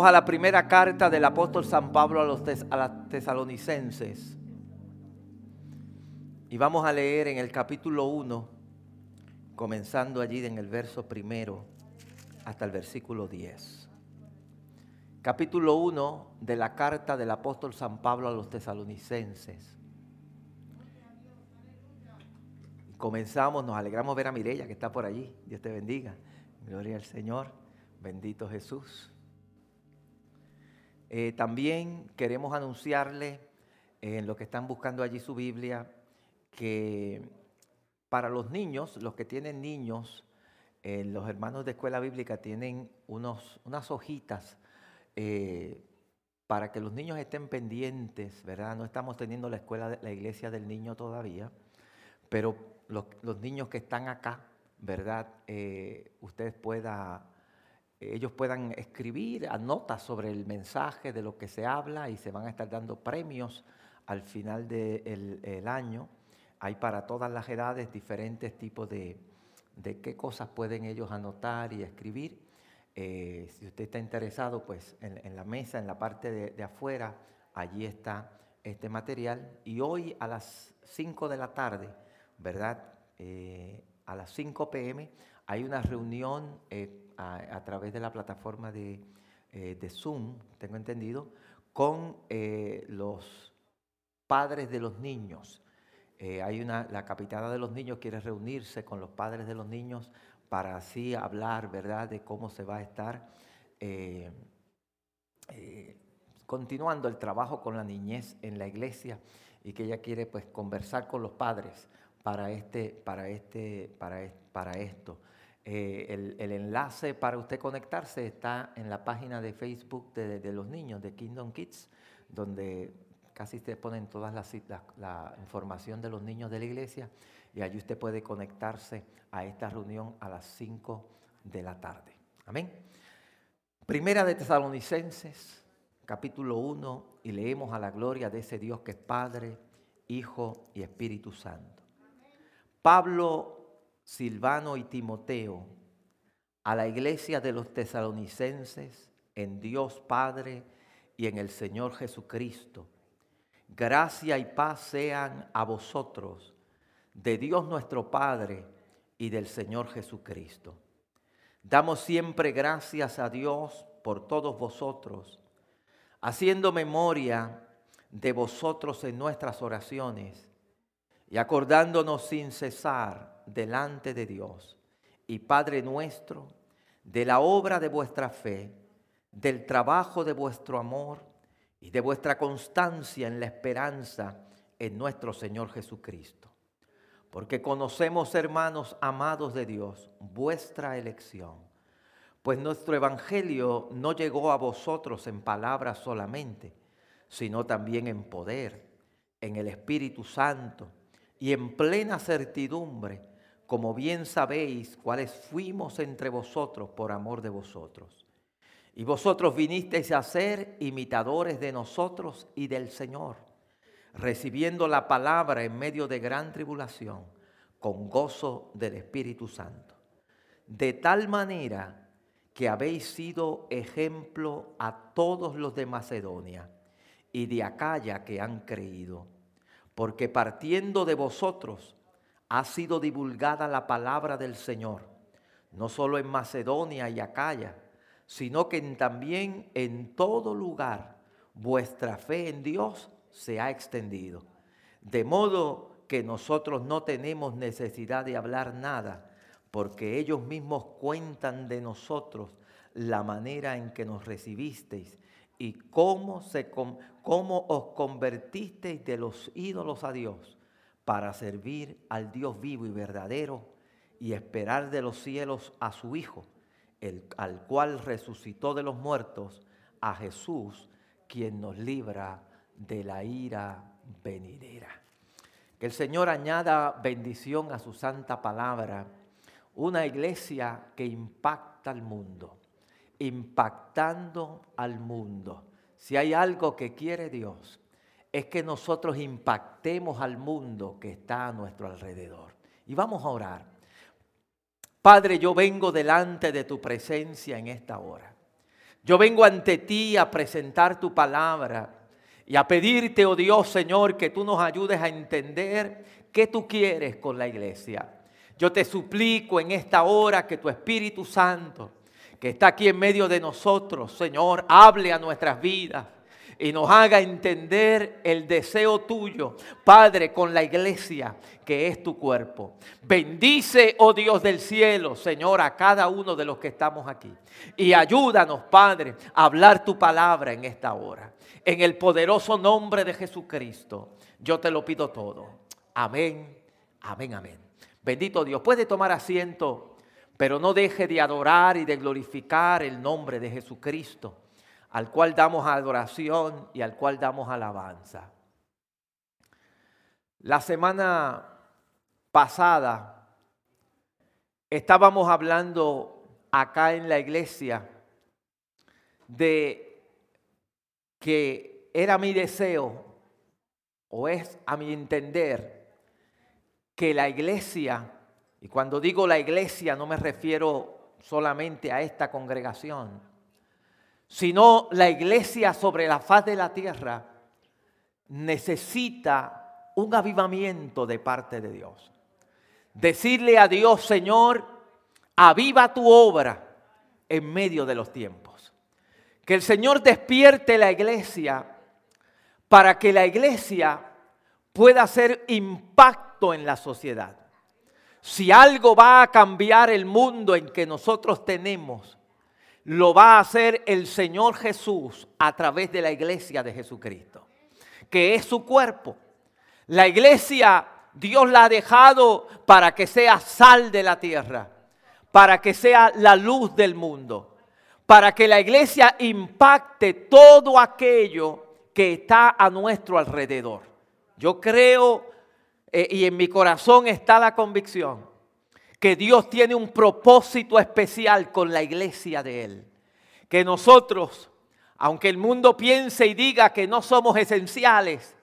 A la primera carta del apóstol San Pablo a los, a los tesalonicenses. Y vamos a leer en el capítulo 1, comenzando allí en el verso primero hasta el versículo 10. Capítulo 1 de la carta del apóstol San Pablo a los tesalonicenses. Comenzamos, nos alegramos ver a Mirella que está por allí. Dios te bendiga. Gloria al Señor. Bendito Jesús. Eh, también queremos anunciarle en lo que están buscando allí su Biblia que para los niños, los que tienen niños, eh, los hermanos de escuela bíblica tienen unos, unas hojitas eh, para que los niños estén pendientes, ¿verdad? No estamos teniendo la escuela, la iglesia del niño todavía, pero los, los niños que están acá, ¿verdad? ustedes puedan ellos puedan escribir notas sobre el mensaje de lo que se habla y se van a estar dando premios al final del año. Hay para todas las edades diferentes tipos de, de qué cosas pueden ellos anotar y escribir. Eh, si usted está interesado, pues en, la mesa, en la parte de, afuera, allí está este material. Y hoy a las 5 de la tarde, ¿verdad? Eh, a las 5 pm hay una reunión eh, a, través de la plataforma de, eh, Zoom, tengo entendido, con eh, los padres de los niños. hay una, la capitana de los niños quiere reunirse con los padres de los niños para así hablar, ¿verdad?, de cómo se va a estar continuando el trabajo con la niñez en la iglesia y que ella quiere pues conversar con los padres para este, para este, para, para esto. Eh, el, enlace para usted conectarse está en la página de Facebook de, los niños, de Kingdom Kids, donde casi se ponen todas las la, la información de los niños de la iglesia y allí usted puede conectarse a esta reunión a las 5 de la tarde. Amén. Primera de Tesalonicenses, capítulo 1, y leemos a la gloria de ese Dios que es Padre, Hijo y Espíritu Santo. Pablo Silvano y Timoteo, a la iglesia de los tesalonicenses, en Dios Padre y en el Señor Jesucristo. Gracia y paz sean a vosotros, de Dios nuestro Padre y del Señor Jesucristo. Damos siempre gracias a Dios por todos vosotros, haciendo memoria de vosotros en nuestras oraciones y acordándonos sin cesar delante de Dios y Padre nuestro, de la obra de vuestra fe, del trabajo de vuestro amor y de vuestra constancia en la esperanza en nuestro Señor Jesucristo. Porque conocemos, hermanos amados de Dios, vuestra elección. Pues nuestro Evangelio no llegó a vosotros en palabras solamente, sino también en poder, en el Espíritu Santo y en plena certidumbre como bien sabéis cuáles fuimos entre vosotros por amor de vosotros. Y vosotros vinisteis a ser imitadores de nosotros y del Señor, recibiendo la palabra en medio de gran tribulación, con gozo del Espíritu Santo. De tal manera que habéis sido ejemplo a todos los de Macedonia y de Acaya que han creído, porque partiendo de vosotros, ha sido divulgada la palabra del Señor, no solo en Macedonia y Acaya, sino que también en todo lugar vuestra fe en Dios se ha extendido. De modo que nosotros no tenemos necesidad de hablar nada, porque ellos mismos cuentan de nosotros la manera en que nos recibisteis y cómo, se, cómo os convertisteis de los ídolos a Dios para servir al Dios vivo y verdadero y esperar de los cielos a su Hijo, el, al cual resucitó de los muertos, a Jesús, quien nos libra de la ira venidera. Que el Señor añada bendición a su santa palabra, una iglesia que impacta al mundo, impactando al mundo. Si hay algo que quiere Dios, es que nosotros impactemos al mundo que está a nuestro alrededor. Y vamos a orar. Padre, yo vengo delante de tu presencia en esta hora. Yo vengo ante ti a presentar tu palabra y a pedirte, oh Dios Señor, que tú nos ayudes a entender qué tú quieres con la iglesia. Yo te suplico en esta hora que tu Espíritu Santo, que está aquí en medio de nosotros, Señor, hable a nuestras vidas y nos haga entender el deseo tuyo, Padre, con la iglesia que es tu cuerpo. Bendice, oh Dios del cielo, Señor, a cada uno de los que estamos aquí. Y ayúdanos, Padre, a hablar tu palabra en esta hora. En el poderoso nombre de Jesucristo, yo te lo pido todo. Amén, amén, amén. Bendito Dios. Puede tomar asiento, pero no deje de adorar y de glorificar el nombre de Jesucristo al cual damos adoración y al cual damos alabanza. La semana pasada estábamos hablando acá en la iglesia de que era mi deseo, o es a mi entender, que la iglesia, y cuando digo la iglesia no me refiero solamente a esta congregación, sino la iglesia sobre la faz de la tierra necesita un avivamiento de parte de Dios. Decirle a Dios, Señor, aviva tu obra en medio de los tiempos. Que el Señor despierte la iglesia para que la iglesia pueda hacer impacto en la sociedad. Si algo va a cambiar el mundo en que nosotros tenemos, lo va a hacer el Señor Jesús a través de la iglesia de Jesucristo, que es su cuerpo. La iglesia Dios la ha dejado para que sea sal de la tierra, para que sea la luz del mundo, para que la iglesia impacte todo aquello que está a nuestro alrededor. Yo creo eh, y en mi corazón está la convicción que Dios tiene un propósito especial con la iglesia de Él. Que nosotros, aunque el mundo piense y diga que no somos esenciales,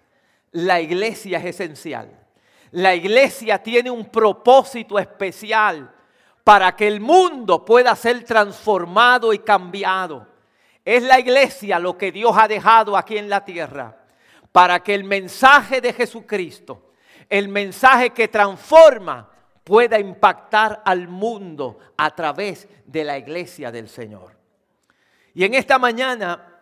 la iglesia es esencial. La iglesia tiene un propósito especial para que el mundo pueda ser transformado y cambiado. Es la iglesia lo que Dios ha dejado aquí en la tierra para que el mensaje de Jesucristo, el mensaje que transforma, pueda impactar al mundo a través de la iglesia del Señor. Y en esta mañana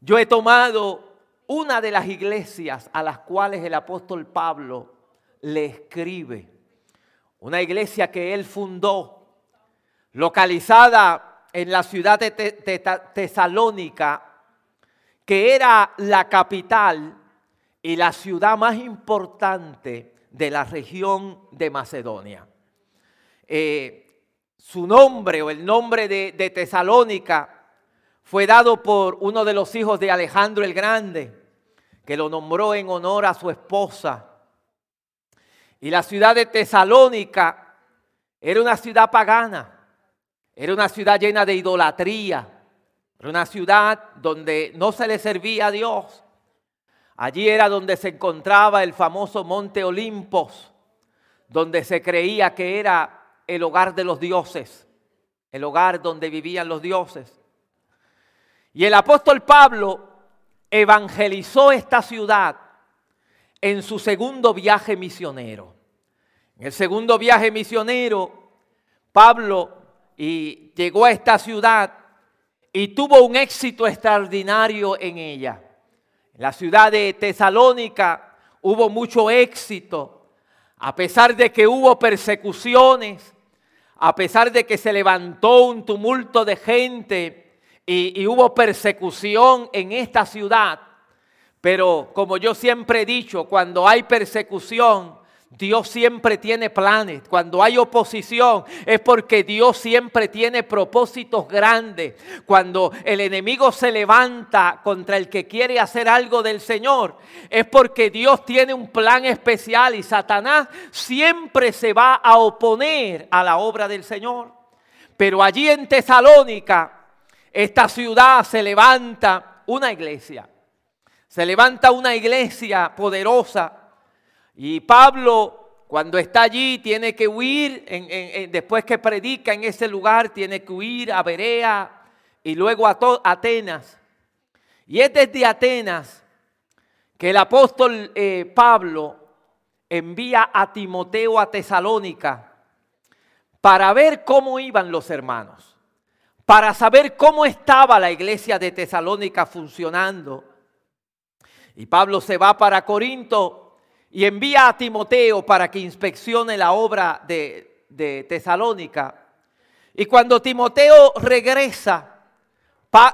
yo he tomado una de las iglesias a las cuales el apóstol Pablo le escribe. Una iglesia que él fundó, localizada en la ciudad de Tesalónica, que era la capital y la ciudad más importante de la región de Macedonia. Eh, su nombre o el nombre de, de Tesalónica fue dado por uno de los hijos de Alejandro el Grande, que lo nombró en honor a su esposa. Y la ciudad de Tesalónica era una ciudad pagana, era una ciudad llena de idolatría, era una ciudad donde no se le servía a Dios. Allí era donde se encontraba el famoso monte Olimpos, donde se creía que era el hogar de los dioses, el hogar donde vivían los dioses. Y el apóstol Pablo evangelizó esta ciudad en su segundo viaje misionero. En el segundo viaje misionero, Pablo llegó a esta ciudad y tuvo un éxito extraordinario en ella. En la ciudad de Tesalónica hubo mucho éxito, a pesar de que hubo persecuciones, a pesar de que se levantó un tumulto de gente y, y hubo persecución en esta ciudad. Pero como yo siempre he dicho, cuando hay persecución, Dios siempre tiene planes. Cuando hay oposición es porque Dios siempre tiene propósitos grandes. Cuando el enemigo se levanta contra el que quiere hacer algo del Señor, es porque Dios tiene un plan especial y Satanás siempre se va a oponer a la obra del Señor. Pero allí en Tesalónica, esta ciudad se levanta una iglesia. Se levanta una iglesia poderosa y Pablo, cuando está allí, tiene que huir, después que predica en ese lugar, tiene que huir a Berea y luego a Atenas. Y es desde Atenas que el apóstol eh, Pablo envía a Timoteo a Tesalónica para ver cómo iban los hermanos, para saber cómo estaba la iglesia de Tesalónica funcionando. Y Pablo se va para Corinto y envía a Timoteo para que inspeccione la obra de, de Tesalónica. Y cuando Timoteo regresa,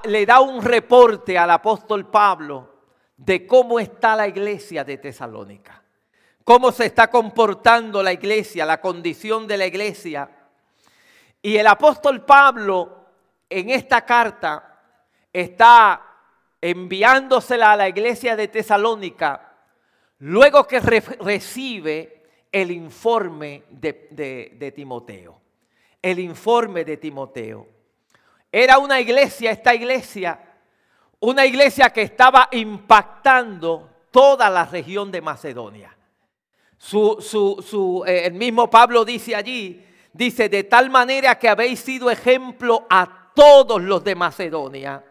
le da un reporte al apóstol Pablo de cómo está la iglesia de Tesalónica, cómo se está comportando la iglesia, la condición de la iglesia. Y el apóstol Pablo en esta carta está enviándosela a la iglesia de Tesalónica luego que recibe el informe de, Timoteo. El informe de Timoteo. Era una iglesia, esta iglesia, una iglesia que estaba impactando toda la región de Macedonia. Su, eh, el mismo Pablo dice allí, dice, de tal manera que habéis sido ejemplo a todos los de Macedonia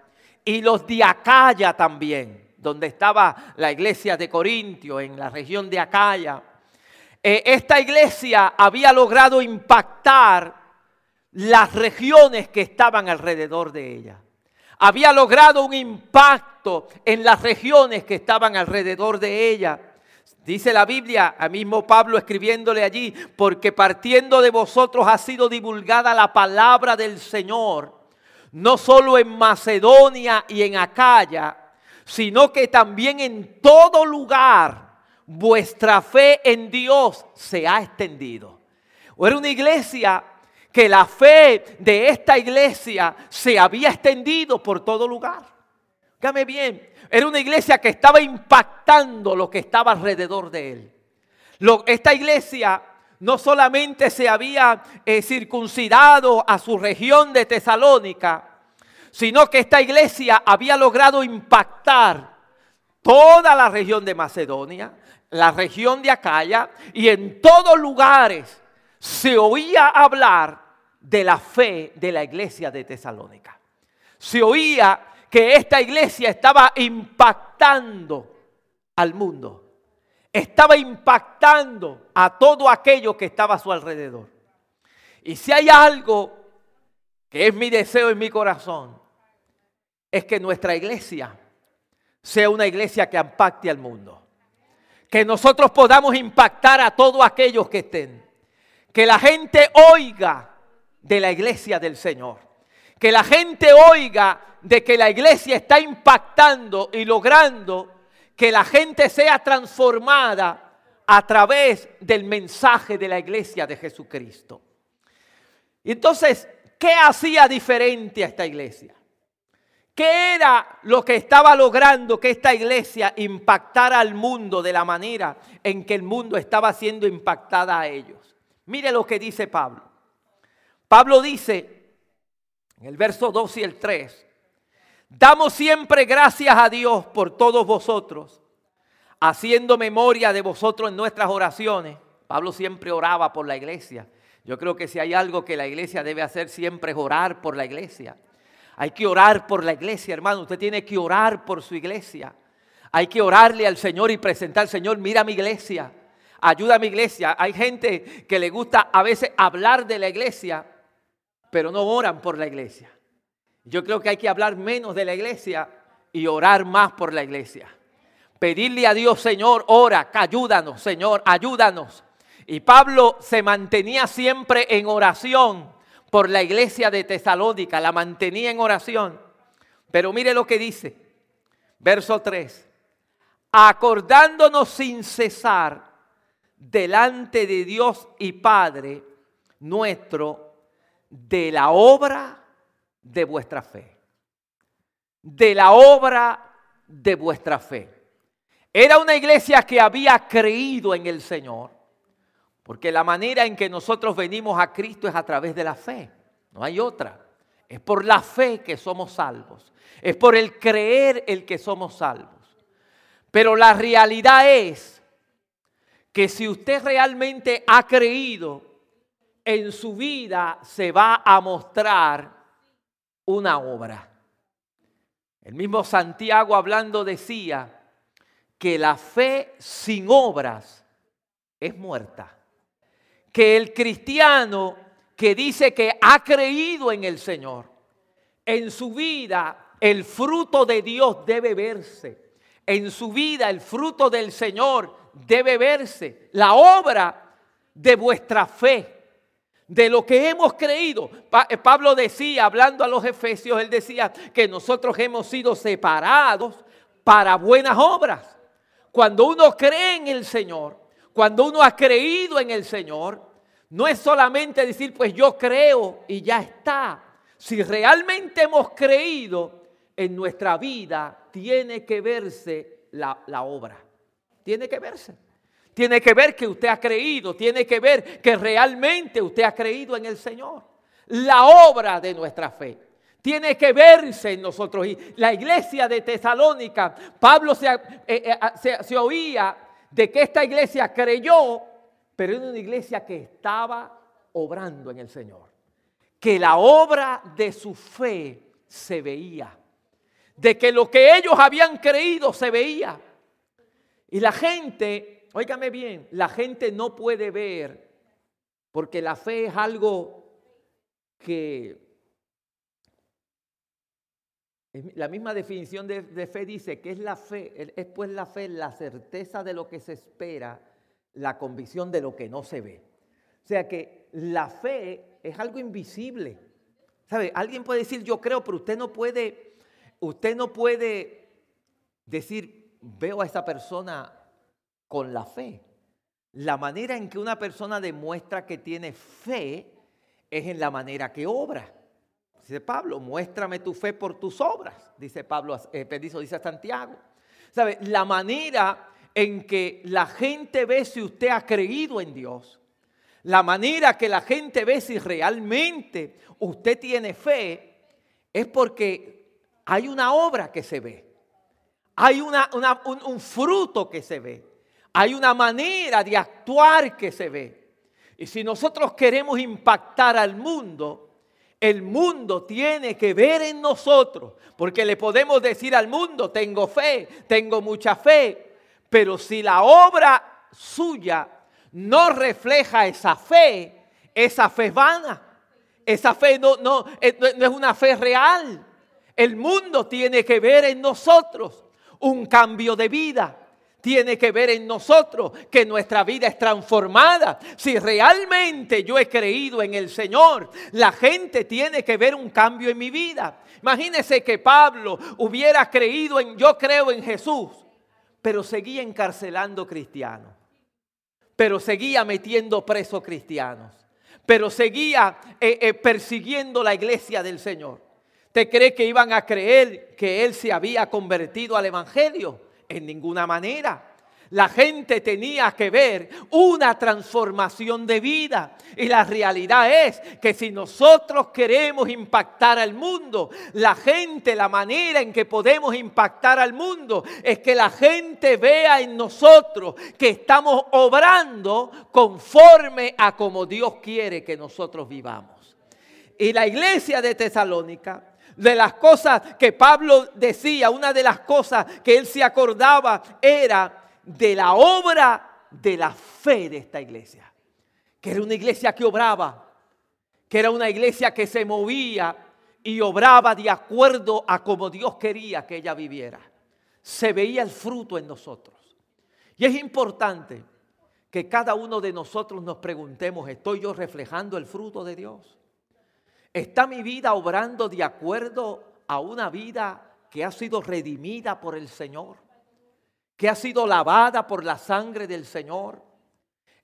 y los de Acaya también, donde estaba la iglesia de Corintio, en la región de Acaya. Eh, esta iglesia había logrado impactar las regiones que estaban alrededor de ella. Había logrado un impacto en las regiones que estaban alrededor de ella. Dice la Biblia, a mismo Pablo escribiéndole allí, porque partiendo de vosotros ha sido divulgada la palabra del Señor, no solo en Macedonia y en Acaya, sino que también en todo lugar vuestra fe en Dios se ha extendido. O era una iglesia que la fe de esta iglesia se había extendido por todo lugar. Dígame bien, era una iglesia que estaba impactando lo que estaba alrededor de él. esta iglesia no solamente se había eh, circuncidado a su región de Tesalónica, sino que esta iglesia había logrado impactar toda la región de Macedonia, la región de Acaya, y en todos lugares se oía hablar de la fe de la iglesia de Tesalónica. Se oía que esta iglesia estaba impactando al mundo. Estaba impactando a todo aquello que estaba a su alrededor. Y si hay algo que es mi deseo en mi corazón, es que nuestra iglesia sea una iglesia que impacte al mundo. Que nosotros podamos impactar a todos aquellos que estén. Que la gente oiga de la iglesia del Señor. Que la gente oiga de que la iglesia está impactando y logrando que la gente sea transformada a través del mensaje de la iglesia de Jesucristo. Entonces, ¿qué hacía diferente a esta iglesia? ¿Qué era lo que estaba logrando que esta iglesia impactara al mundo de la manera en que el mundo estaba siendo impactada a ellos? Mire lo que dice Pablo. Pablo dice en el verso 2 y el 3, damos siempre gracias a Dios por todos vosotros, haciendo memoria de vosotros en nuestras oraciones. Pablo siempre oraba por la iglesia. Yo creo que si hay algo que la iglesia debe hacer siempre es orar por la iglesia. Hay que orar por la iglesia, hermano. Usted tiene que orar por su iglesia. Hay que orarle al Señor y presentar, al Señor, mira mi iglesia. Ayuda a mi iglesia. Hay gente que le gusta a veces hablar de la iglesia, pero no oran por la iglesia. Yo creo que hay que hablar menos de la iglesia y orar más por la iglesia. Pedirle a Dios, Señor, ora, ayúdanos, Señor, ayúdanos. Y Pablo se mantenía siempre en oración por la iglesia de Tesalónica, la mantenía en oración. Pero mire lo que dice, verso 3, acordándonos sin cesar delante de Dios y Padre nuestro de la obra de vuestra fe. De la obra de vuestra fe. Era una iglesia que había creído en el Señor, porque la manera en que nosotros venimos a Cristo es a través de la fe, no hay otra. Es por la fe que somos salvos, es por el creer el que somos salvos. Pero la realidad es que si usted realmente ha creído en su vida se va a mostrar una obra. El mismo Santiago hablando decía que la fe sin obras es muerta. Que el cristiano que dice que ha creído en el Señor, en su vida el fruto de Dios debe verse. En su vida el fruto del Señor debe verse. La obra de vuestra fe de lo que hemos creído. Eh, Pablo decía, hablando a los efesios, él decía que nosotros hemos sido separados para buenas obras. Cuando uno cree en el Señor, cuando uno ha creído en el Señor, no es solamente decir, pues yo creo y ya está. Si realmente hemos creído en nuestra vida, tiene que verse la, obra. Tiene que verse. Tiene que ver que usted ha creído, tiene que ver que realmente usted ha creído en el Señor. La obra de nuestra fe tiene que verse en nosotros. Y la iglesia de Tesalónica, Pablo se, eh, eh, se, oía de que esta iglesia creyó, pero era una iglesia que estaba obrando en el Señor. Que la obra de su fe se veía. De que lo que ellos habían creído se veía. Y la gente Óigame bien, la gente no puede ver, porque la fe es algo que... La misma definición de, fe dice que es la fe, es pues la fe la certeza de lo que se espera, la convicción de lo que no se ve. O sea que la fe es algo invisible. ¿Sabe? Alguien puede decir yo creo, pero usted no puede, usted no puede decir veo a esa persona con la fe. La manera en que una persona demuestra que tiene fe es en la manera que obra. Dice Pablo, muéstrame tu fe por tus obras, dice Pablo, eh, dice Santiago. ¿Sabe? La manera en que la gente ve si usted ha creído en Dios, la manera que la gente ve si realmente usted tiene fe, es porque hay una obra que se ve, hay una, un fruto que se ve. Hay una manera de actuar que se ve. Y si nosotros queremos impactar al mundo, el mundo tiene que ver en nosotros, porque le podemos decir al mundo, tengo fe, tengo mucha fe, pero si la obra suya no refleja esa fe, esa fe es vana, esa fe no, no, eh, no es una fe real. El mundo tiene que ver en nosotros un cambio de vida tiene que ver en nosotros, que nuestra vida es transformada. Si realmente yo he creído en el Señor, la gente tiene que ver un cambio en mi vida. Imagínese que Pablo hubiera creído en, yo creo en Jesús, pero seguía encarcelando cristianos, pero seguía metiendo presos cristianos, pero seguía eh, eh, persiguiendo la iglesia del Señor. ¿Te cree que iban a creer que él se había convertido al Evangelio? En ninguna manera. La gente tenía que ver una transformación de vida. Y la realidad es que si nosotros queremos impactar al mundo, la gente, la manera en que podemos impactar al mundo es que la gente vea en nosotros que estamos obrando conforme a como Dios quiere que nosotros vivamos. Y la iglesia de Tesalónica de las cosas que Pablo decía, una de las cosas que él se acordaba era de la obra de la fe de esta iglesia. Que era una iglesia que obraba, que era una iglesia que se movía y obraba de acuerdo a como Dios quería que ella viviera. Se veía el fruto en nosotros. Y es importante que cada uno de nosotros nos preguntemos, ¿estoy yo reflejando el fruto de Dios? ¿Está mi vida obrando de acuerdo a una vida que ha sido redimida por el Señor? ¿Que ha sido lavada por la sangre del Señor?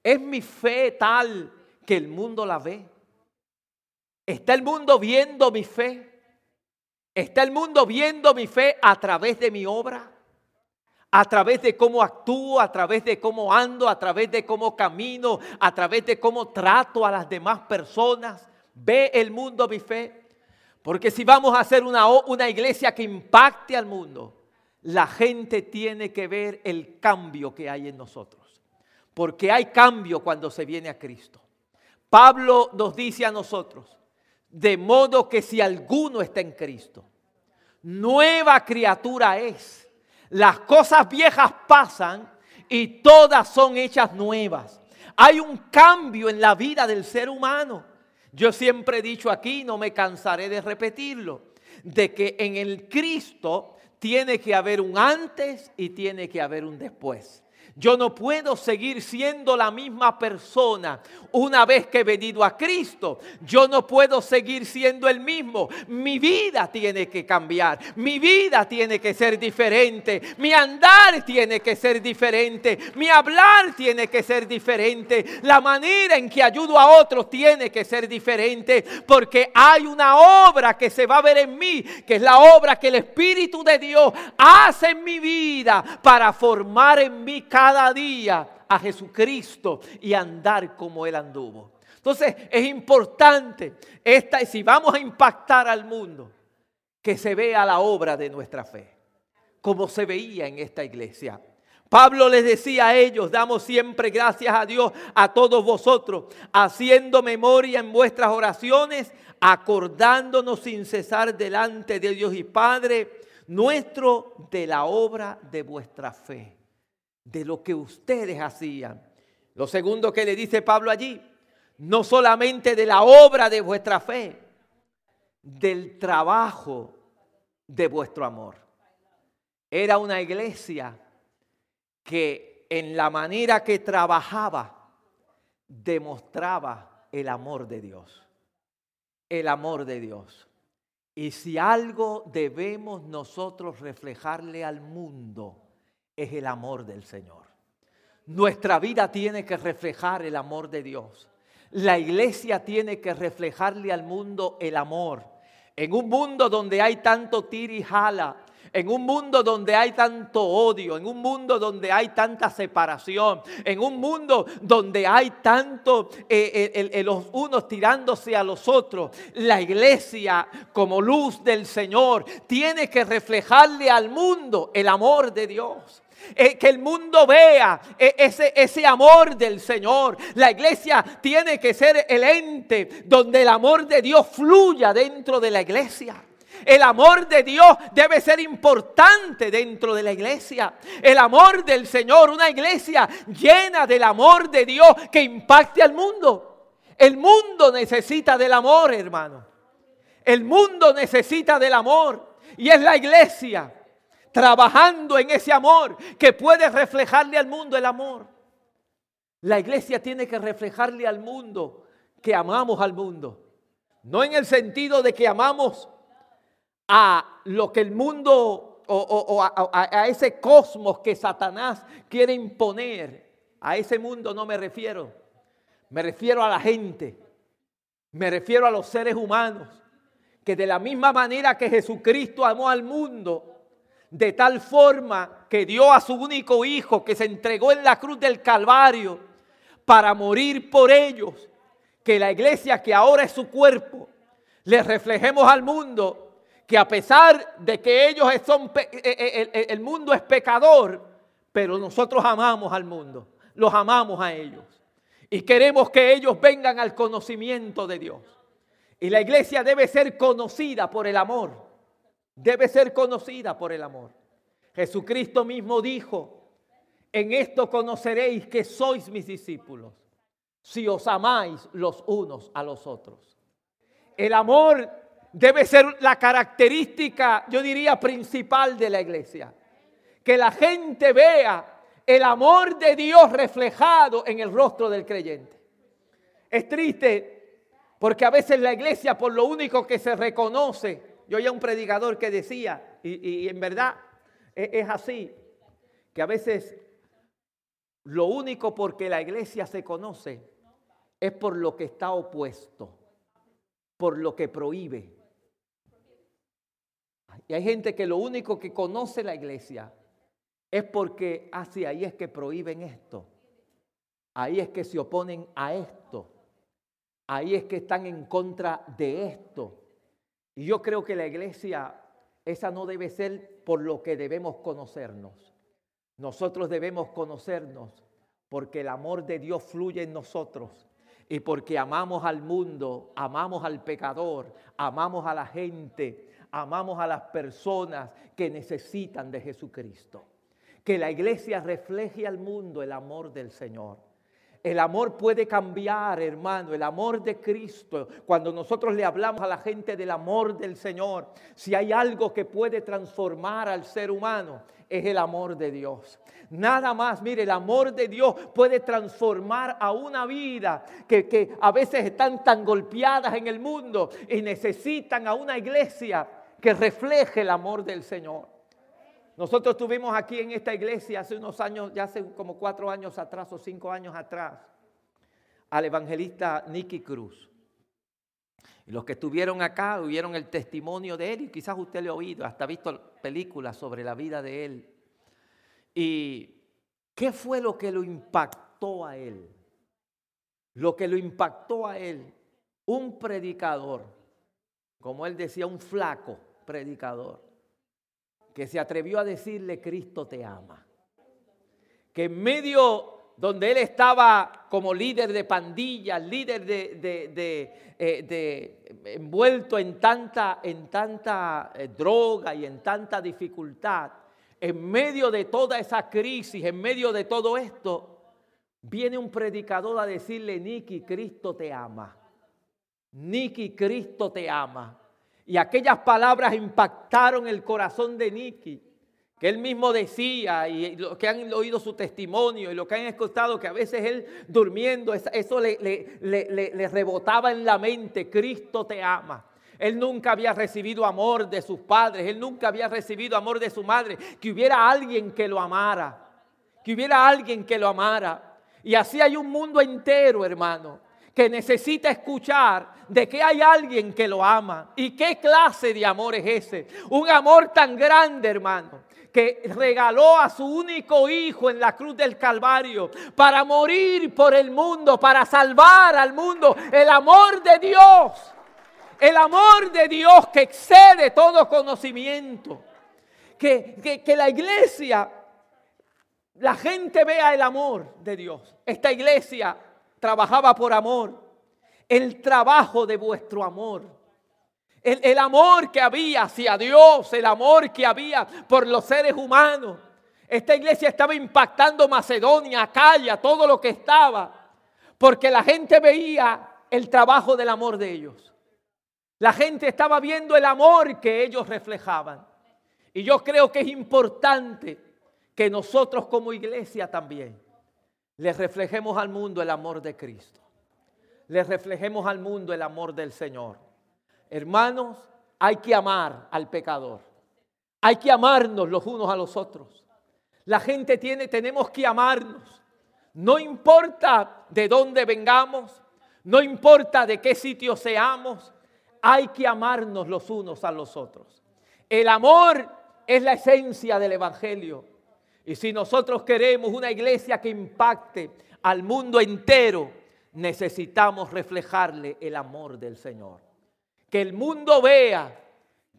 ¿Es mi fe tal que el mundo la ve? ¿Está el mundo viendo mi fe? ¿Está el mundo viendo mi fe a través de mi obra? a través de cómo actúo, a través de cómo ando, a través de cómo camino, a través de cómo trato a las demás personas, ¿Ve el mundo mi fe? Porque si vamos a hacer una, una iglesia que impacte al mundo, la gente tiene que ver el cambio que hay en nosotros. Porque hay cambio cuando se viene a Cristo. Pablo nos dice a nosotros, De modo que si alguno está en Cristo, nueva criatura es. Las cosas viejas pasan y todas son hechas nuevas. Hay un cambio en la vida del ser humano. Yo siempre he dicho aquí, no me cansaré de repetirlo, de que en el Cristo tiene que haber un antes y tiene que haber un después. Yo no puedo seguir siendo la misma persona una vez que he venido a Cristo. Yo no puedo seguir siendo el mismo. Mi vida tiene que cambiar. Mi vida tiene que ser diferente. Mi andar tiene que ser diferente. Mi hablar tiene que ser diferente. La manera en que ayudo a otros tiene que ser diferente. Porque hay una obra que se va a ver en mí, que es la obra que el Espíritu de Dios hace en mi vida para formar en mí cada día a Jesucristo y andar como Él anduvo. Entonces es importante, esta, si vamos a impactar al mundo, que se vea la obra de nuestra fe, como se veía en esta iglesia. Pablo les decía a ellos, damos siempre gracias a Dios a todos vosotros, haciendo memoria en vuestras oraciones, acordándonos sin cesar delante de Dios y Padre nuestro de la obra de vuestra fe de lo que ustedes hacían. Lo segundo que le dice Pablo allí, no solamente de la obra de vuestra fe, del trabajo de vuestro amor. Era una iglesia que en la manera que trabajaba demostraba el amor de Dios. El amor de Dios. Y si algo debemos nosotros reflejarle al mundo, es el amor del Señor. Nuestra vida tiene que reflejar el amor de Dios. La iglesia tiene que reflejarle al mundo el amor. En un mundo donde hay tanto tir y jala, en un mundo donde hay tanto odio, en un mundo donde hay tanta separación, en un mundo donde hay tanto eh, eh, los unos tirándose a los otros, la iglesia como luz del Señor tiene que reflejarle al mundo el amor de Dios. Eh, que el mundo vea eh, ese, ese amor del Señor. La iglesia tiene que ser el ente donde el amor de Dios fluya dentro de la iglesia. El amor de Dios debe ser importante dentro de la iglesia. El amor del Señor, una iglesia llena del amor de Dios que impacte al mundo. El mundo necesita del amor, hermano. El mundo necesita del amor. Y es la iglesia trabajando en ese amor que puede reflejarle al mundo el amor. La iglesia tiene que reflejarle al mundo que amamos al mundo. No en el sentido de que amamos a lo que el mundo o, a, ese cosmos que Satanás quiere imponer. A ese mundo no me refiero. Me refiero a la gente. Me refiero a los seres humanos. Que de la misma manera que Jesucristo amó al mundo, de tal forma que dio a su único hijo que se entregó en la cruz del Calvario para morir por ellos, que la iglesia que ahora es su cuerpo, le reflejemos al mundo que a pesar de que ellos son, eh, eh, el, el mundo es pecador, pero nosotros amamos al mundo, los amamos a ellos. Y queremos que ellos vengan al conocimiento de Dios. Y la iglesia debe ser conocida por el amor debe ser conocida por el amor. Jesucristo mismo dijo, en esto conoceréis que sois mis discípulos, si os amáis los unos a los otros. El amor debe ser la característica, yo diría, principal de la iglesia. Que la gente vea el amor de Dios reflejado en el rostro del creyente. Es triste porque a veces la iglesia por lo único que se reconoce yo oía un predicador que decía, y, en verdad es, es así, que a veces lo único porque la iglesia se conoce es por lo que está opuesto, por lo que prohíbe. Y hay gente que lo único que conoce la iglesia es porque, así, ah, ahí es que prohíben esto. Ahí es que se oponen a esto. Ahí es que están en contra de esto. Y yo creo que la iglesia, esa no debe ser por lo que debemos conocernos. Nosotros debemos conocernos porque el amor de Dios fluye en nosotros. y porque amamos al mundo, amamos al pecador, amamos a la gente, amamos a las personas que necesitan de Jesucristo. Que la iglesia refleje al mundo el amor del Señor. El amor puede cambiar, hermano, el amor de Cristo. Cuando nosotros le hablamos a la gente del amor del Señor, si hay algo que puede transformar al ser humano, es el amor de Dios. Nada más, mire, el amor de Dios puede transformar a una vida que, que a veces están tan golpeadas en el mundo y necesitan a una iglesia que refleje el amor del Señor. Nosotros tuvimos aquí en esta iglesia hace unos años, ya hace como cuatro años atrás o cinco años atrás, al evangelista Nicky Cruz. Y los que estuvieron acá oyeron el testimonio de él y quizás usted lo ha oído, hasta ha visto películas sobre la vida de él. ¿Y qué fue lo que lo impactó a él? Lo que lo impactó a él, un predicador, como él decía, un flaco predicador que se atrevió a decirle, Cristo te ama. Que en medio donde él estaba como líder de pandillas, líder de, eh, envuelto en tanta, en tanta eh, droga y en tanta dificultad, en medio de toda esa crisis, en medio de todo esto, viene un predicador a decirle, Niki, Cristo te ama. Niki, Cristo te ama. Y aquellas palabras impactaron el corazón de Nicky, que él mismo decía, y los que han oído su testimonio y lo que han escuchado, que a veces él durmiendo, eso le, le rebotaba en la mente, Cristo te ama. Él nunca había recibido amor de sus padres, él nunca había recibido amor de su madre, que hubiera alguien que lo amara, que hubiera alguien que lo amara. Y así hay un mundo entero, hermano, que necesita escuchar de que hay alguien que lo ama. ¿Y qué clase de amor es ese? Un amor tan grande, hermano, que regaló a su único hijo en la cruz del Calvario para morir por el mundo, para salvar al mundo. El amor de Dios, el amor de Dios que excede todo conocimiento. Que, que, que la iglesia, la gente vea el amor de Dios. Esta iglesia trabajaba por amor. El trabajo de vuestro amor. El, amor que había hacia Dios, el amor que había por los seres humanos. Esta iglesia estaba impactando Macedonia, Acaya, todo lo que estaba, porque la gente veía el trabajo del amor de ellos. La gente estaba viendo el amor que ellos reflejaban. Y yo creo que es importante que nosotros como iglesia también le reflejemos al mundo el amor de Cristo. Le reflejemos al mundo el amor del Señor. Hermanos, hay que amar al pecador. Hay que amarnos los unos a los otros. La gente tiene, tenemos que amarnos. No importa de dónde vengamos, no importa de qué sitio seamos, hay que amarnos los unos a los otros. El amor es la esencia del Evangelio. Y si nosotros queremos una iglesia que impacte al mundo entero, necesitamos reflejarle el amor del Señor. Que el mundo vea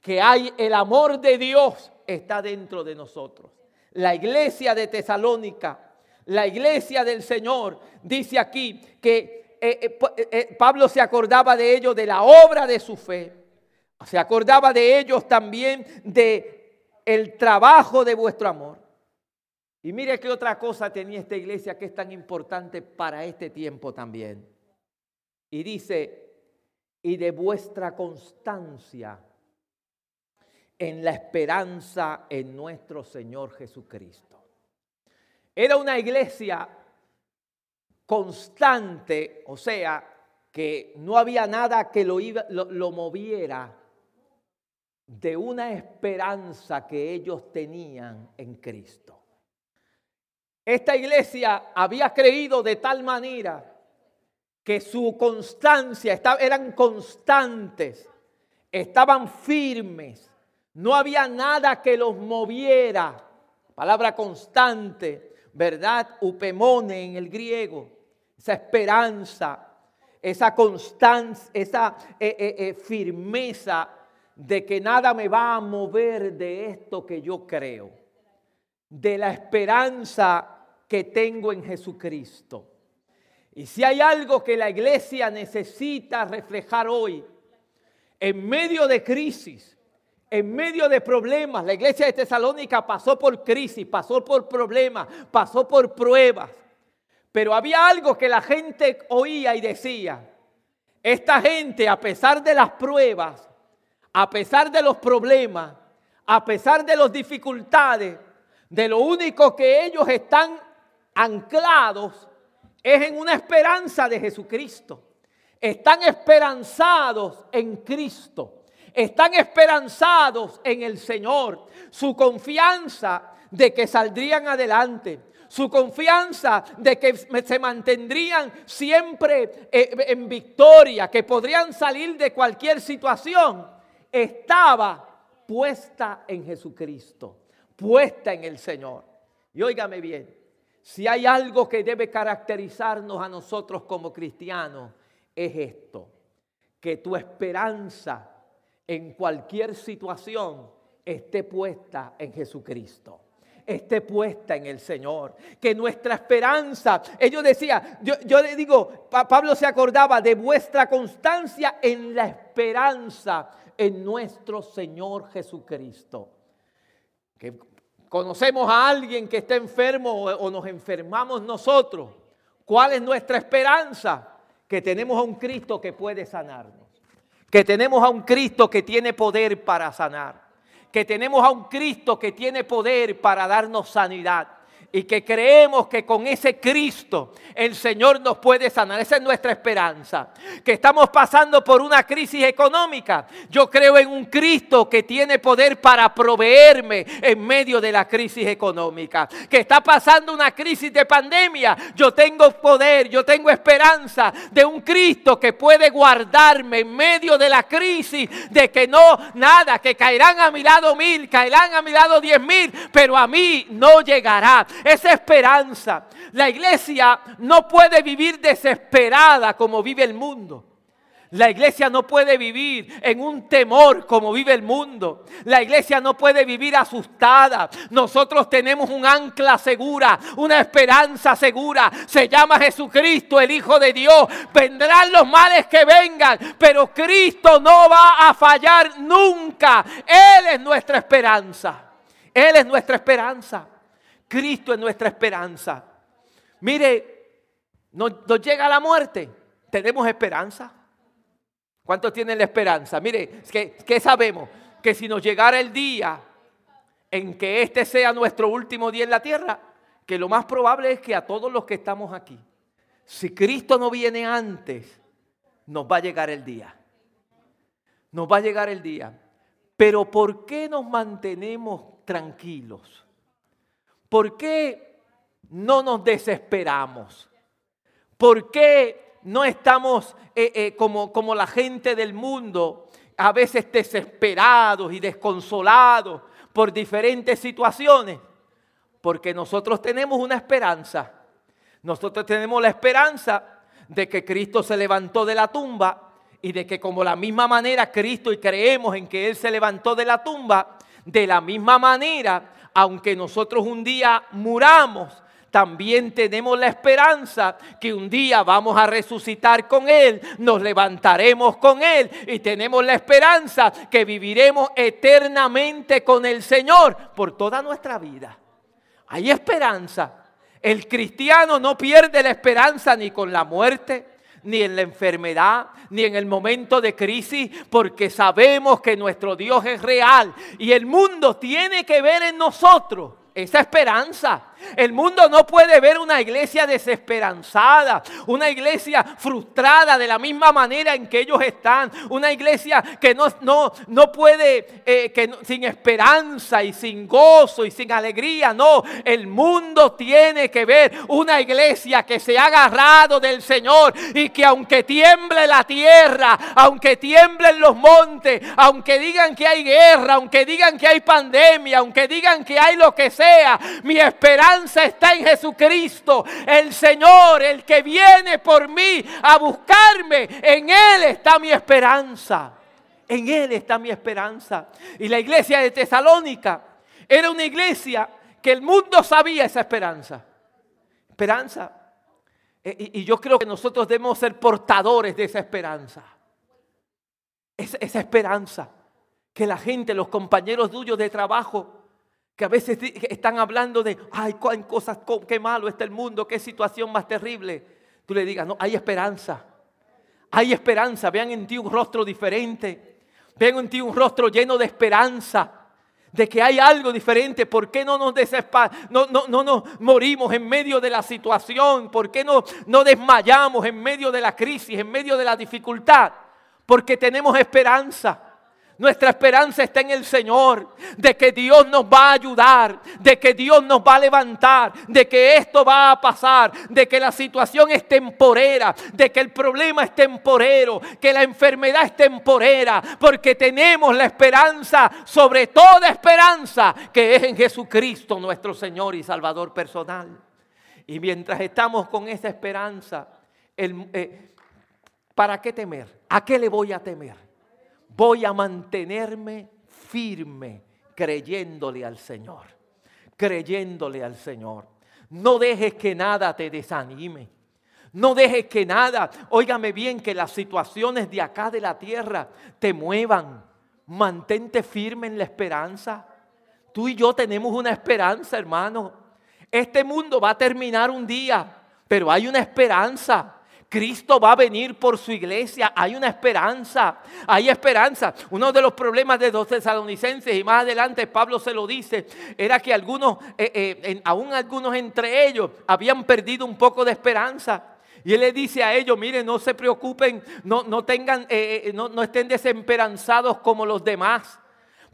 que hay el amor de Dios está dentro de nosotros. La iglesia de Tesalónica, la iglesia del Señor, dice aquí que eh, eh, eh, Pablo se acordaba de ellos de la obra de su fe. Se acordaba de ellos también de el trabajo de vuestro amor. Y mire qué otra cosa tenía esta iglesia que es tan importante para este tiempo también. Y dice, y de vuestra constancia en la esperanza en nuestro Señor Jesucristo. Era una iglesia constante, o sea, que no había nada que lo, lo moviera de una esperanza que ellos tenían en Cristo. Esta iglesia había creído de tal manera que su constancia, eran constantes, estaban firmes, no había nada que los moviera. Palabra constante, ¿verdad? Upemone en el griego, esa esperanza, esa constancia, esa eh, eh, eh, firmeza de que nada me va a mover de esto que yo creo, de la esperanza que tengo en Jesucristo. Y si hay algo que la iglesia necesita reflejar hoy, en medio de crisis, en medio de problemas, la iglesia de Tesalónica pasó por crisis, pasó por problemas, pasó por pruebas. Pero había algo que la gente oía y decía, esta gente a pesar de las pruebas, a pesar de los problemas, a pesar de las dificultades, de lo único que ellos están anclados es en una esperanza de Jesucristo. Están esperanzados en Cristo. Están esperanzados en el Señor. Su confianza de que saldrían adelante. Su confianza de que se mantendrían siempre eh, en victoria, que podrían salir de cualquier situación, estaba puesta en Jesucristo, puesta en el Señor. Y óigame bien, si hay algo que debe caracterizarnos a nosotros como cristianos, es esto, que tu esperanza en cualquier situación esté puesta en Jesucristo esté puesta en el Señor. Que nuestra esperanza, ellos decían, yo, yo, le digo, Pablo se acordaba de vuestra constancia en la esperanza en nuestro Señor Jesucristo. Conocemos a alguien que está enfermo o nos enfermamos nosotros. ¿Cuál es nuestra esperanza? Que tenemos a un Cristo que puede sanarnos. Que tenemos a un Cristo que tiene poder para sanar. Que tenemos a un Cristo que tiene poder para darnos sanidad y que creemos que con ese Cristo el Señor nos puede sanar. Esa es nuestra esperanza. Que estamos pasando por una crisis económica. Yo creo en un Cristo que tiene poder para proveerme en medio de la crisis económica. Que está pasando una crisis de pandemia. Yo tengo poder, yo tengo esperanza de un Cristo que puede guardarme en medio de la crisis. De que no, nada, que caerán a mi lado mil, caerán a mi lado diez mil, pero a mí no llegará esa esperanza. La iglesia no puede vivir desesperada como vive el mundo. La iglesia no puede vivir en un temor como vive el mundo. La iglesia no puede vivir asustada. Nosotros tenemos un ancla segura, una esperanza segura. Se llama Jesucristo, el Hijo de Dios. Vendrán los males que vengan, pero Cristo no va a fallar nunca. Él es nuestra esperanza. Él es nuestra esperanza. Cristo es nuestra esperanza. Mire, nos, llega la muerte, tenemos esperanza. ¿Cuántos tienen la esperanza? Mire, ¿qué, sabemos? Que si nos llegara el día en que este sea nuestro último día en la tierra, que lo más probable es que a todos los que estamos aquí, si Cristo no viene antes, nos va a llegar el día. Nos va a llegar el día. Pero ¿por qué nos mantenemos tranquilos? ¿Por qué no nos desesperamos? ¿Por qué no estamos eh, eh, como, como la gente del mundo, a veces desesperados y desconsolados por diferentes situaciones? Porque nosotros tenemos una esperanza. Nosotros tenemos la esperanza de que Cristo se levantó de la tumba y de que como la misma manera Cristo y creemos en que Él se levantó de la tumba, de la misma manera aunque nosotros un día muramos, también tenemos la esperanza que un día vamos a resucitar con Él, nos levantaremos con Él y tenemos la esperanza que viviremos eternamente con el Señor por toda nuestra vida. Hay esperanza. El cristiano no pierde la esperanza ni con la muerte, ni en la enfermedad, ni en el momento de crisis, porque sabemos que nuestro Dios es real y el mundo tiene que ver en nosotros esa esperanza. El mundo no puede ver una iglesia desesperanzada, una iglesia frustrada de la misma manera en que ellos están, una iglesia que no, no, no puede, eh, que sin esperanza y sin gozo y sin alegría, no, el mundo tiene que ver una iglesia que se ha agarrado del Señor y que aunque tiemble la tierra, aunque tiemblen los montes, aunque digan que hay guerra, aunque digan que hay pandemia, aunque digan que hay lo que sea, mi esperanza está en Jesucristo, el Señor, el que viene por mí a buscarme. En Él está mi esperanza. En Él está mi esperanza. Y la iglesia de Tesalónica era una iglesia que el mundo sabía esa esperanza. Esperanza. Eh, y, yo creo que nosotros debemos ser portadores de esa esperanza. Esa esperanza que la gente, los compañeros tuyos de trabajo, que a veces están hablando de, ay, cuán cosas, co- qué malo está el mundo, qué situación más terrible. Tú le digas, no, hay esperanza. Hay esperanza. Vean en ti un rostro diferente. Vean en ti un rostro lleno de esperanza. De que hay algo diferente. ¿Por qué no nos desespa no, no, no nos morimos en medio de la situación? ¿Por qué no, no desmayamos en medio de la crisis, en medio de la dificultad? Porque tenemos esperanza. Nuestra esperanza está en el Señor, de que Dios nos va a ayudar, de que Dios nos va a levantar, de que esto va a pasar, de que la situación es temporera, de que el problema es temporero, que la enfermedad es temporera, porque tenemos la esperanza, sobre toda esperanza, que es en Jesucristo nuestro Señor y Salvador personal. Y mientras estamos con esa esperanza, eh, ¿para qué temer? ¿A qué le voy a temer? Voy a mantenerme firme creyéndole al Señor, creyéndole al Señor. No dejes que nada te desanime. No dejes que nada, óigame bien, que las situaciones de acá de la tierra te muevan. Mantente firme en la esperanza. Tú y yo tenemos una esperanza, hermano. Este mundo va a terminar un día, pero hay una esperanza. Cristo va a venir por su iglesia. Hay una esperanza. Hay esperanza. Uno de los problemas de los tesalonicenses, y más adelante Pablo se lo dice, era que algunos, eh, eh, en- aún algunos entre ellos, habían perdido un poco de esperanza. Y él le dice a ellos, miren, no se preocupen, no, no tengan, eh, eh, no, no estén desesperanzados como los demás.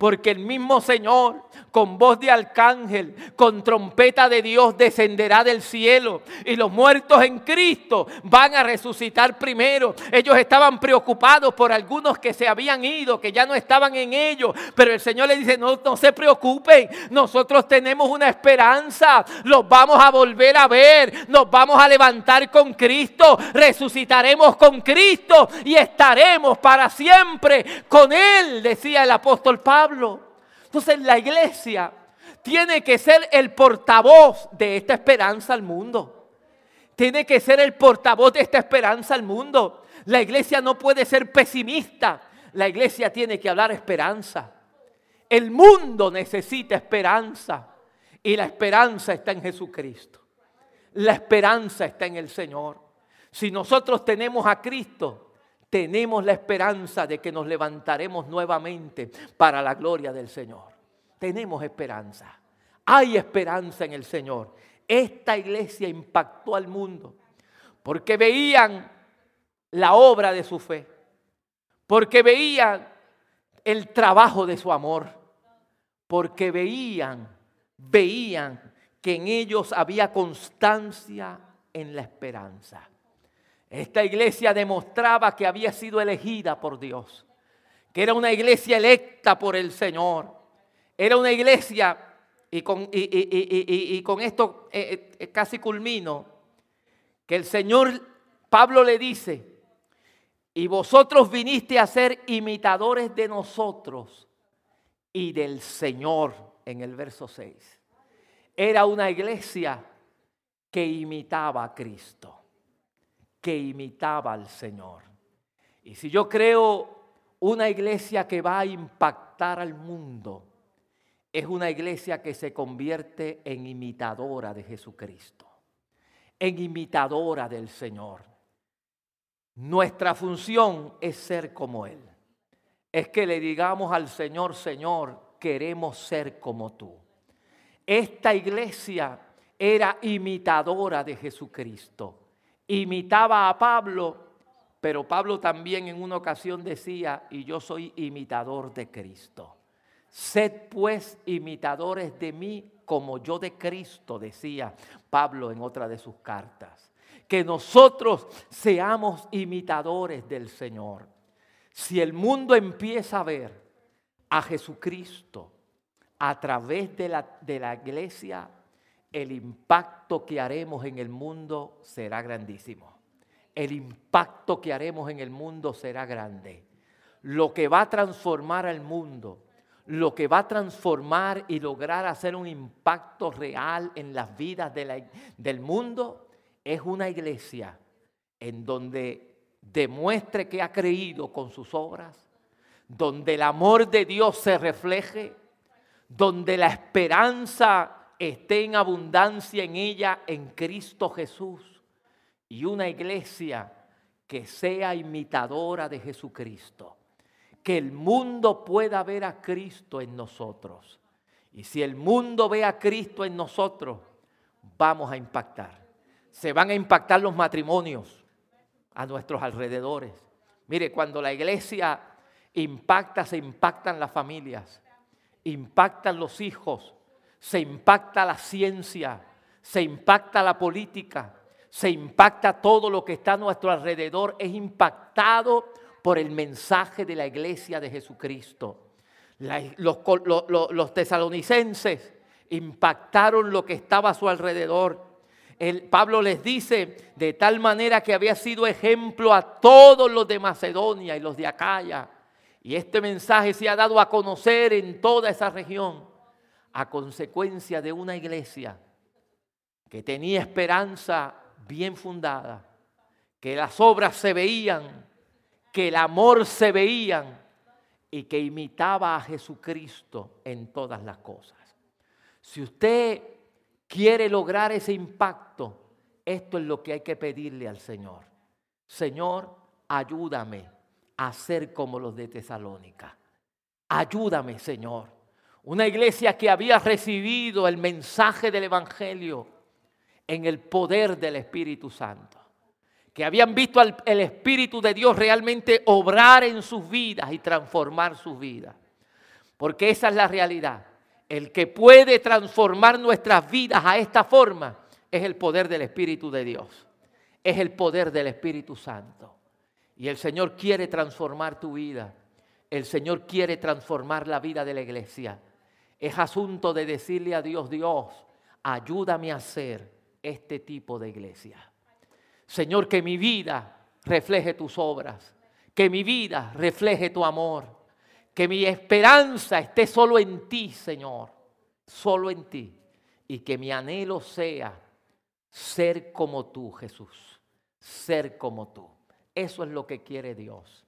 Porque el mismo Señor, con voz de arcángel, con trompeta de Dios, descenderá del cielo. Y los muertos en Cristo van a resucitar primero. Ellos estaban preocupados por algunos que se habían ido, que ya no estaban en ellos. Pero el Señor le dice, no, no se preocupen. Nosotros tenemos una esperanza. Los vamos a volver a ver. Nos vamos a levantar con Cristo. Resucitaremos con Cristo. Y estaremos para siempre con Él, decía el apóstol Pablo. Entonces la iglesia tiene que ser el portavoz de esta esperanza al mundo. Tiene que ser el portavoz de esta esperanza al mundo. La iglesia no puede ser pesimista. La iglesia tiene que hablar esperanza. El mundo necesita esperanza. Y la esperanza está en Jesucristo. La esperanza está en el Señor. Si nosotros tenemos a Cristo, tenemos la esperanza de que nos levantaremos nuevamente para la gloria del Señor. Tenemos esperanza. Hay esperanza en el Señor. Esta iglesia impactó al mundo porque veían la obra de su fe, porque veían el trabajo de su amor, porque veían, veían que en ellos había constancia en la esperanza. Esta iglesia demostraba que había sido elegida por Dios, que era una iglesia electa por el Señor. Era una iglesia, y con, esto eh, eh, casi culmino, que el Señor, Pablo le dice, y vosotros viniste a ser imitadores de nosotros y del Señor, en el verso 6. Era una iglesia que imitaba a Cristo que imitaba al Señor. Y si yo creo una iglesia que va a impactar al mundo, es una iglesia que se convierte en imitadora de Jesucristo, en imitadora del Señor. Nuestra función es ser como Él. Es que le digamos al Señor, Señor, queremos ser como tú. Esta iglesia era imitadora de Jesucristo imitaba a Pablo, pero Pablo también en una ocasión decía, y yo soy imitador de Cristo. Sed pues imitadores de mí como yo de Cristo, decía Pablo en otra de sus cartas. Que nosotros seamos imitadores del Señor. Si el mundo empieza a ver a Jesucristo a través de la, de la iglesia, el impacto que haremos en el mundo será grandísimo. El impacto que haremos en el mundo será grande. Lo que va a transformar al mundo, lo que va a transformar y lograr hacer un impacto real en las vidas del mundo es una iglesia en donde demuestre que ha creído con sus obras, donde el amor de Dios se refleje, donde la esperanza esté en abundancia en ella en Cristo Jesús y una iglesia que sea imitadora de Jesucristo, que el mundo pueda ver a Cristo en nosotros. Y si el mundo ve a Cristo en nosotros, vamos a impactar. Se van a impactar los matrimonios a nuestros alrededores. Mire, cuando la iglesia impacta, se impactan las familias, impactan los hijos, se impacta la ciencia, se impacta la política, se impacta todo lo que está a nuestro alrededor, es impactado por el mensaje de la iglesia de Jesucristo. los, tesalonicenses impactaron lo que estaba a su alrededor. El, Pablo les dice de tal manera que había sido ejemplo a todos los de Macedonia y los de Acaya. Y este mensaje se ha dado a conocer en toda esa región a consecuencia de una iglesia que tenía esperanza bien fundada, que las obras se veían, que el amor se veían y que imitaba a Jesucristo en todas las cosas. Si usted quiere lograr ese impacto, esto es lo que hay que pedirle al Señor. Señor, ayúdame a ser como los de Tesalónica. Ayúdame, Señor una iglesia que había recibido el mensaje del Evangelio en el poder del Espíritu Santo. Que habían visto al, el Espíritu de Dios realmente obrar en sus vidas y transformar sus vidas. Porque esa es la realidad. El que puede transformar nuestras vidas a esta forma es el poder del Espíritu de Dios. Es el poder del Espíritu Santo. Y el Señor quiere transformar tu vida. El Señor quiere transformar la vida de la iglesia. Es asunto de decirle a Dios, Dios, ayúdame a hacer este tipo de iglesia. Señor, que mi vida refleje tus obras, que mi vida refleje tu amor, que mi esperanza esté solo en ti, Señor, solo en ti, y que mi anhelo sea ser como tú, Jesús, ser como tú. Eso es lo que quiere Dios.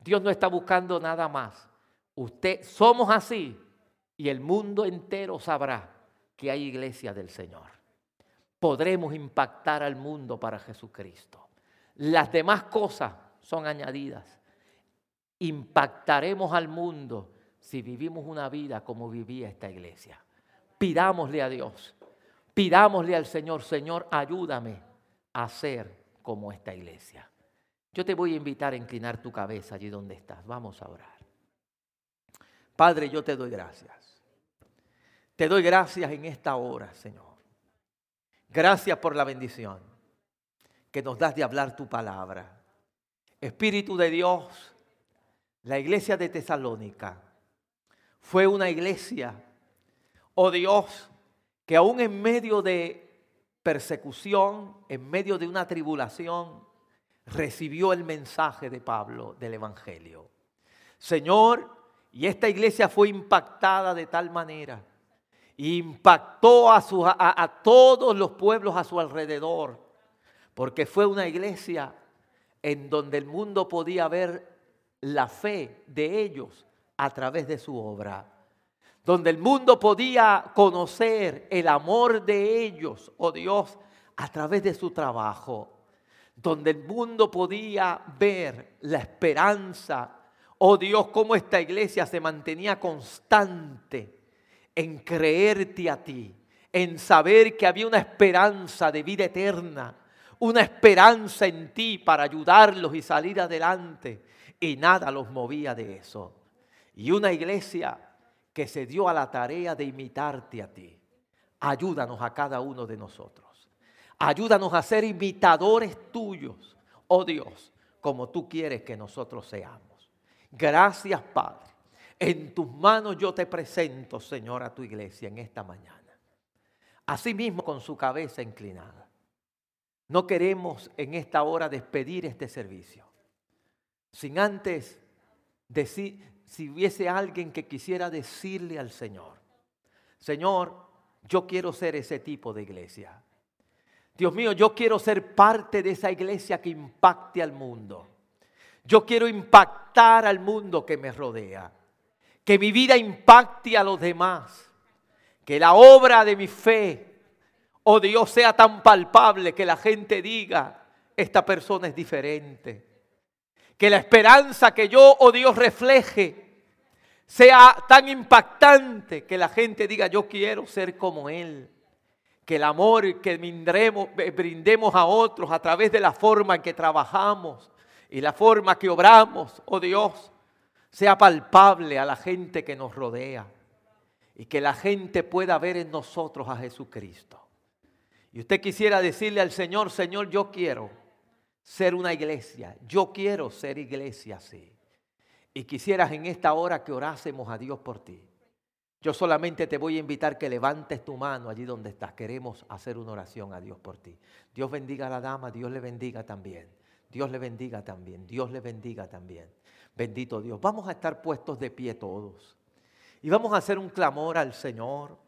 Dios no está buscando nada más. Usted somos así y el mundo entero sabrá que hay iglesia del Señor. Podremos impactar al mundo para Jesucristo. Las demás cosas son añadidas. Impactaremos al mundo si vivimos una vida como vivía esta iglesia. Pidámosle a Dios, pidámosle al Señor, Señor, ayúdame a ser como esta iglesia. Yo te voy a invitar a inclinar tu cabeza allí donde estás. Vamos a orar. Padre, yo te doy gracias. Te doy gracias en esta hora, Señor. Gracias por la bendición que nos das de hablar tu palabra. Espíritu de Dios, la iglesia de Tesalónica fue una iglesia, oh Dios, que aún en medio de persecución, en medio de una tribulación, recibió el mensaje de Pablo del Evangelio. Señor, y esta iglesia fue impactada de tal manera impactó a, todos los pueblos a su alrededor, porque fue una iglesia en donde el mundo podía ver la fe de ellos a través de su obra, donde el mundo podía conocer el amor de ellos, oh Dios, a través de su trabajo, donde el mundo podía ver la esperanza, oh Dios, cómo esta iglesia se mantenía constante en creerte a ti, en saber que había una esperanza de vida eterna, una esperanza en ti para ayudarlos y salir adelante. Y nada los movía de eso. Y una iglesia que se dio a la tarea de imitarte a ti. Ayúdanos a cada uno de nosotros. Ayúdanos a ser imitadores tuyos, oh Dios, como tú quieres que nosotros seamos. Gracias, Padre en tus manos yo te presento, Señor, a tu iglesia en esta mañana. Asimismo con su cabeza inclinada. No queremos en esta hora despedir este servicio. Sin antes decir, si hubiese alguien que quisiera decirle al Señor, Señor, yo quiero ser ese tipo de iglesia. Dios mío, yo quiero ser parte de esa iglesia que impacte al mundo. Yo quiero impactar al mundo que me rodea. Que mi vida impacte a los demás. Que la obra de mi fe, oh Dios, sea tan palpable que la gente diga, esta persona es diferente. Que la esperanza que yo, oh Dios, refleje sea tan impactante que la gente diga, yo quiero ser como Él que el amor que brindemos a otros a través de la forma en que trabajamos y la forma que obramos, oh Dios, sea palpable a la gente que nos rodea y que la gente pueda ver en nosotros a Jesucristo. Y usted quisiera decirle al Señor, Señor, yo quiero ser una iglesia, yo quiero ser iglesia así. Y quisieras en esta hora que orásemos a Dios por ti. Yo solamente te voy a invitar que levantes tu mano allí donde estás. Queremos hacer una oración a Dios por ti. Dios bendiga a la dama, Dios le bendiga también. Dios le bendiga también, Dios le bendiga también. Bendito Dios. Vamos a estar puestos de pie todos. Y vamos a hacer un clamor al Señor.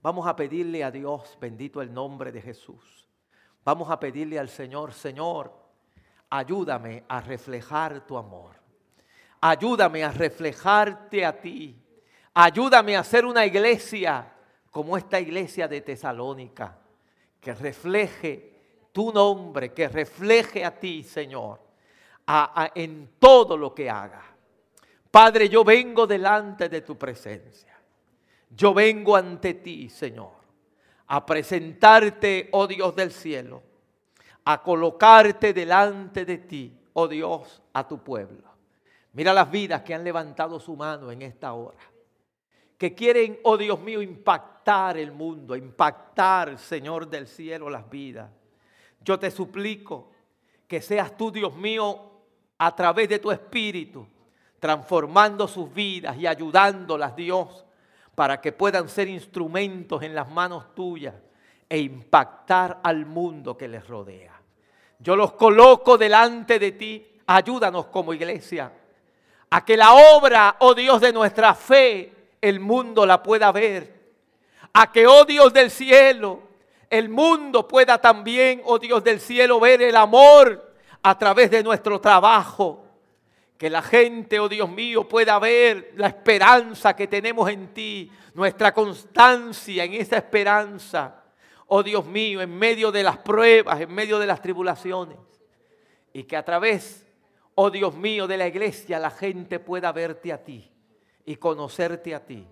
Vamos a pedirle a Dios, bendito el nombre de Jesús. Vamos a pedirle al Señor, Señor, ayúdame a reflejar tu amor. Ayúdame a reflejarte a ti Ayúdame a hacer una iglesia como esta iglesia de Tesalónica, que refleje tu nombre, que refleje a ti, Señor, en todo lo que haga. Padre, yo vengo delante de tu presencia. Yo vengo ante ti, Señor, a presentarte, oh Dios del cielo, a colocarte delante de ti, oh Dios, a tu pueblo. Mira las vidas que han levantado su mano en esta hora que quieren, oh Dios mío, impactar el mundo, impactar, Señor del cielo, las vidas. Yo te suplico que seas tú, Dios mío, a través de tu espíritu, transformando sus vidas y ayudándolas, Dios, para que puedan ser instrumentos en las manos tuyas e impactar al mundo que les rodea. Yo los coloco delante de ti. Ayúdanos como iglesia a que la obra, oh Dios, de nuestra fe el mundo la pueda ver. A que, oh Dios del cielo, el mundo pueda también, oh Dios del cielo, ver el amor a través de nuestro trabajo. Que la gente, oh Dios mío, pueda ver la esperanza que tenemos en ti, nuestra constancia en esa esperanza. Oh Dios mío, en medio de las pruebas, en medio de las tribulaciones. Y que a través, oh Dios mío, de la iglesia la gente pueda verte a ti y conocerte a ti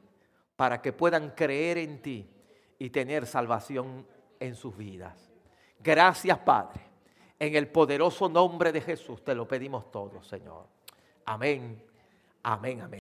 para que puedan creer en ti y tener salvación en sus vidas. Gracias, Padre. En el poderoso nombre de Jesús te lo pedimos todos, Señor. Amén. Amén, amén.